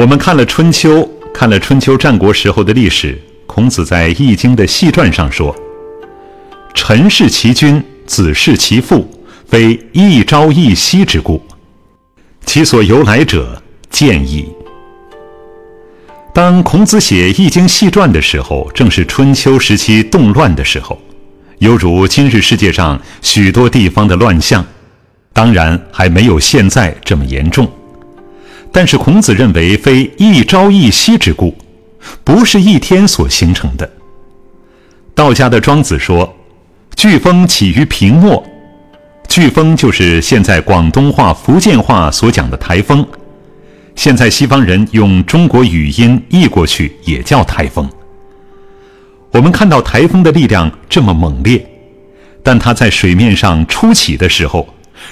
我们看了春秋，看了春秋战国时候的历史。孔子在《易经》的系传上说：“臣弑其君，子弑其父，非一朝一夕之故。其所由来者，见矣。”当孔子写《易经》系传的时候，正是春秋时期动乱的时候，犹如今日世界上许多地方的乱象，当然还没有现在这么严重。但是孔子认为，非一朝一夕之故，不是一天所形成的。道家的庄子说：“飓风起于平漠。”飓风就是现在广东话、福建话所讲的台风，现在西方人用中国语音译过去也叫台风。我们看到台风的力量这么猛烈，但它在水面上初起的时候。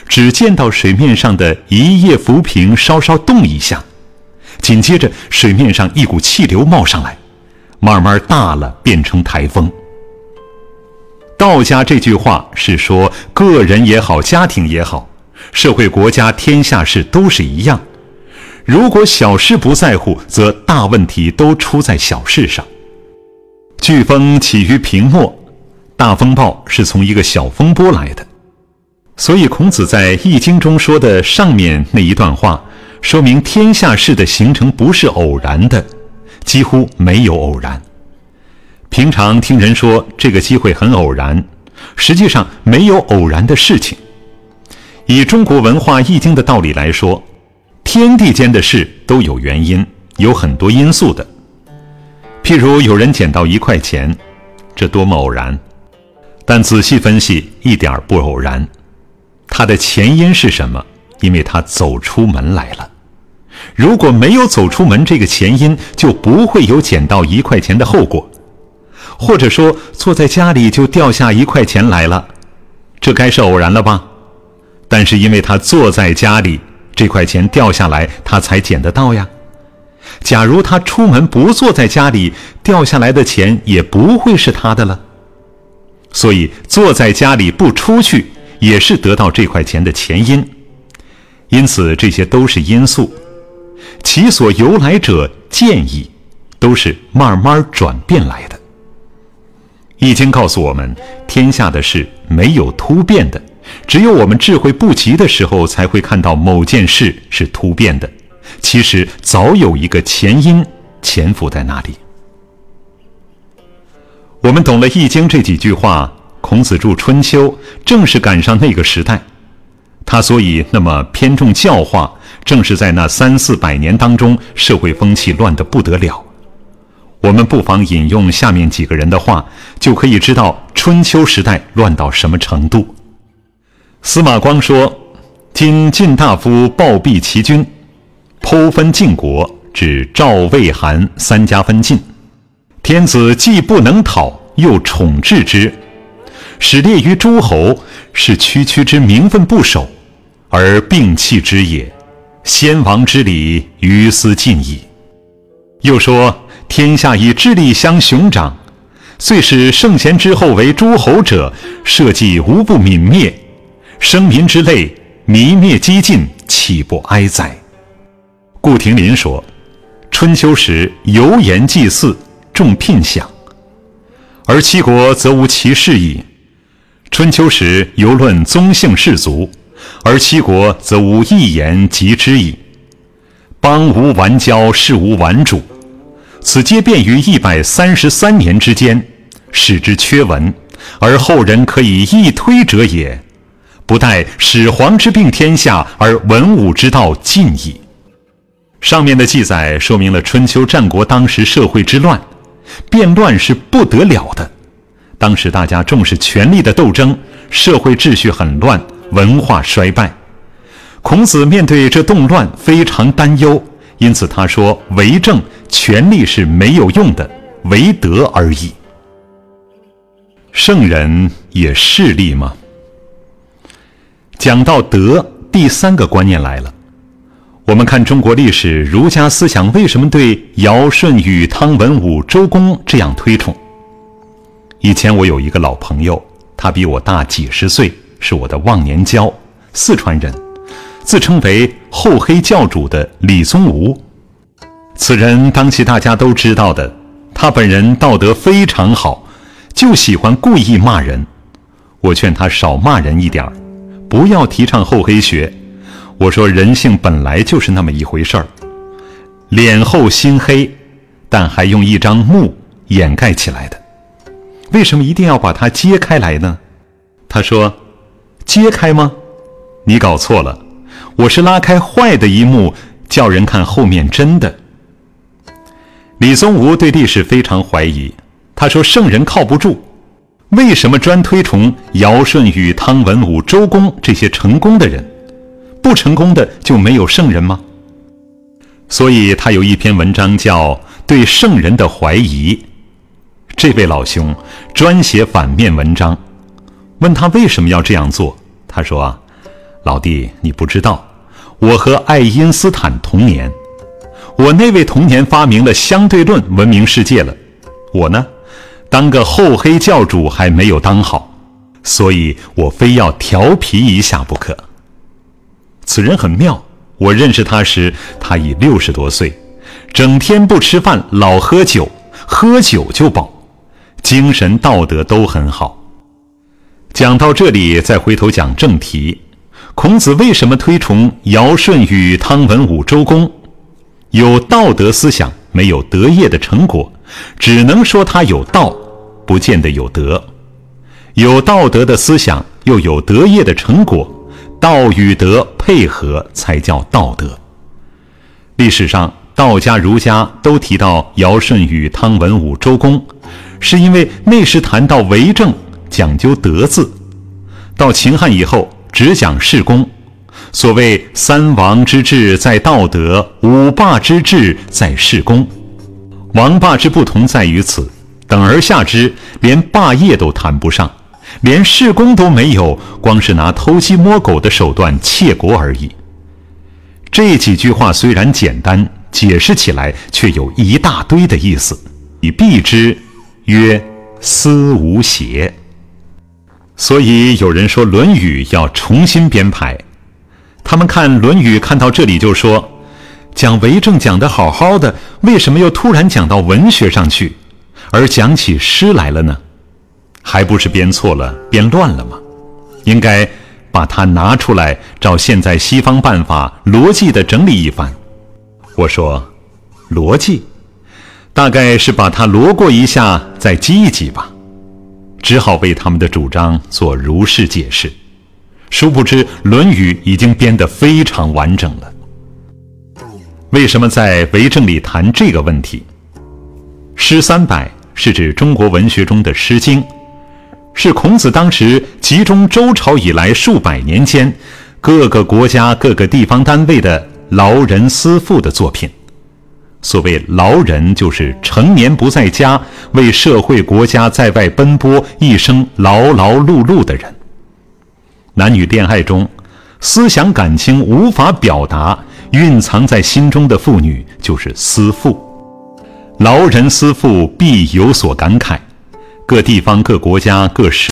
只见到水面上的一叶浮萍稍稍动一下，紧接着水面上一股气流冒上来，慢慢大了，变成台风。道家这句话是说，个人也好，家庭也好，社会、国家、天下事都是一样。如果小事不在乎，则大问题都出在小事上。飓风起于平漠，大风暴是从一个小风波来的。所以，孔子在《易经》中说的上面那一段话，说明天下事的形成不是偶然的，几乎没有偶然。平常听人说这个机会很偶然，实际上没有偶然的事情。以中国文化《易经》的道理来说，天地间的事都有原因，有很多因素的。譬如有人捡到一块钱，这多么偶然！但仔细分析，一点儿不偶然。它的前因是什么？因为他走出门来了。如果没有走出门这个前因，就不会有捡到一块钱的后果。或者说，坐在家里就掉下一块钱来了，这该是偶然了吧？但是因为他坐在家里，这块钱掉下来，他才捡得到呀。假如他出门不坐在家里，掉下来的钱也不会是他的了。所以，坐在家里不出去。也是得到这块钱的前因，因此这些都是因素，其所由来者建议，都是慢慢转变来的。易经告诉我们，天下的事没有突变的，只有我们智慧不及的时候，才会看到某件事是突变的。其实早有一个前因潜伏在那里。我们懂了易经这几句话。孔子著《春秋》，正是赶上那个时代，他所以那么偏重教化，正是在那三四百年当中，社会风气乱得不得了。我们不妨引用下面几个人的话，就可以知道春秋时代乱到什么程度。司马光说：“今晋大夫暴毙其君，剖分晋国，指赵、魏、韩三家分晋。天子既不能讨，又宠治之。”使列于诸侯，是区区之名分不守，而摒弃之也。先王之礼，于斯尽矣。又说：天下以智力相雄长，遂使圣贤之后为诸侯者，社稷无不泯灭，生民之类弥灭几尽，岂不哀哉？顾亭林说：春秋时犹言祭祀，重聘享，而七国则无其事矣。春秋时犹论宗姓氏族，而七国则无一言及之矣。邦无完交，事无完主，此皆变于一百三十三年之间，使之缺文，而后人可以一推者也。不待始皇之并天下，而文武之道尽矣。上面的记载说明了春秋战国当时社会之乱，变乱是不得了的。当时大家重视权力的斗争，社会秩序很乱，文化衰败。孔子面对这动乱非常担忧，因此他说为政权力是没有用的，唯德而已。圣人也势利吗？讲到德，第三个观念来了。我们看中国历史，儒家思想为什么对尧舜禹汤文武周公这样推崇？以前我有一个老朋友，他比我大几十岁，是我的忘年交，四川人，自称为厚黑教主的李宗吾。此人当其大家都知道的，他本人道德非常好，就喜欢故意骂人。我劝他少骂人一点儿，不要提倡厚黑学。我说人性本来就是那么一回事儿，脸厚心黑，但还用一张木掩盖起来的，为什么一定要把它揭开来呢？他说：“揭开吗？你搞错了，我是拉开坏的一幕，叫人看后面真的。”李宗吾对历史非常怀疑，他说：“圣人靠不住，为什么专推崇尧舜禹汤文武周公这些成功的人？”不成功的就没有圣人吗？所以他有一篇文章叫《对圣人的怀疑》。这位老兄专写反面文章。问他为什么要这样做，他说：“啊，老弟，你不知道，我和爱因斯坦同年，我那位同年发明了相对论，闻名世界了。我呢，当个厚黑教主还没有当好，所以我非要调皮一下不可。”此人很妙，我认识他时，他已六十多岁，整天不吃饭，老喝酒，喝酒就饱，精神道德都很好。讲到这里，再回头讲正题。孔子为什么推崇尧舜禹汤文武周公？有道德思想，没有德业的成果，只能说他有道，不见得有德。有道德的思想，又有德业的成果。道与德配合才叫道德。历史上，道家、儒家都提到尧舜禹汤文武周公，是因为那时谈到为政讲究德字。到秦汉以后，只讲事功。所谓三王之治在道德，五霸之治在事功。王霸之不同在于此，等而下之，连霸业都谈不上。连事功都没有，光是拿偷鸡摸狗的手段窃国而已。这几句话虽然简单，解释起来却有一大堆的意思。以避之，曰思无邪。所以有人说《论语》要重新编排。他们看《论语》看到这里就说：“讲为政讲得好好的，为什么又突然讲到文学上去，而讲起诗来了呢？”还不是编错了、编乱了吗？应该把它拿出来，照现在西方办法逻辑的整理一番。我说，逻辑，大概是把它罗过一下，再记一记吧。只好为他们的主张做如是解释。殊不知，《论语》已经编得非常完整了。为什么在为政里谈这个问题？诗三百是指中国文学中的《诗经》。是孔子当时集中周朝以来数百年间各个国家各个地方单位的劳人思妇的作品。所谓劳人，就是成年不在家，为社会国家在外奔波，一生劳劳碌碌的人。男女恋爱中，思想感情无法表达，蕴藏在心中的妇女就是思妇。劳人思妇必有所感慨。各地方、各国家、各时